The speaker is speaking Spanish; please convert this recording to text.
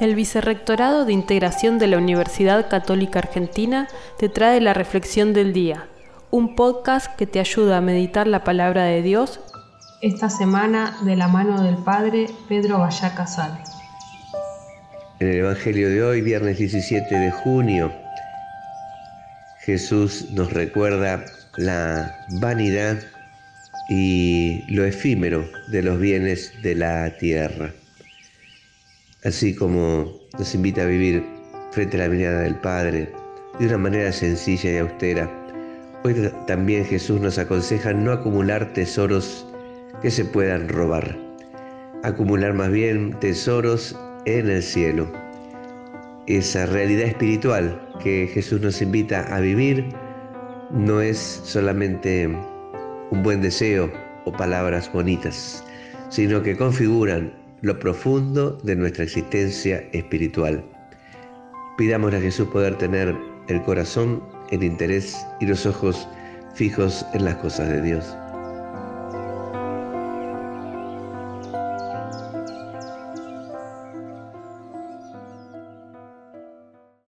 El Vicerrectorado de Integración de la Universidad Católica Argentina te trae la Reflexión del Día, un podcast que te ayuda a meditar la palabra de Dios esta semana de la mano del Padre Pedro Vallá Casal. En el Evangelio de hoy, viernes 17 de junio, Jesús nos recuerda la vanidad y lo efímero de los bienes de la tierra así como nos invita a vivir frente a la mirada del Padre de una manera sencilla y austera. Hoy también Jesús nos aconseja no acumular tesoros que se puedan robar, acumular más bien tesoros en el cielo. Esa realidad espiritual que Jesús nos invita a vivir no es solamente un buen deseo o palabras bonitas, sino que configuran lo profundo de nuestra existencia espiritual. Pidamos a Jesús poder tener el corazón, el interés y los ojos fijos en las cosas de Dios.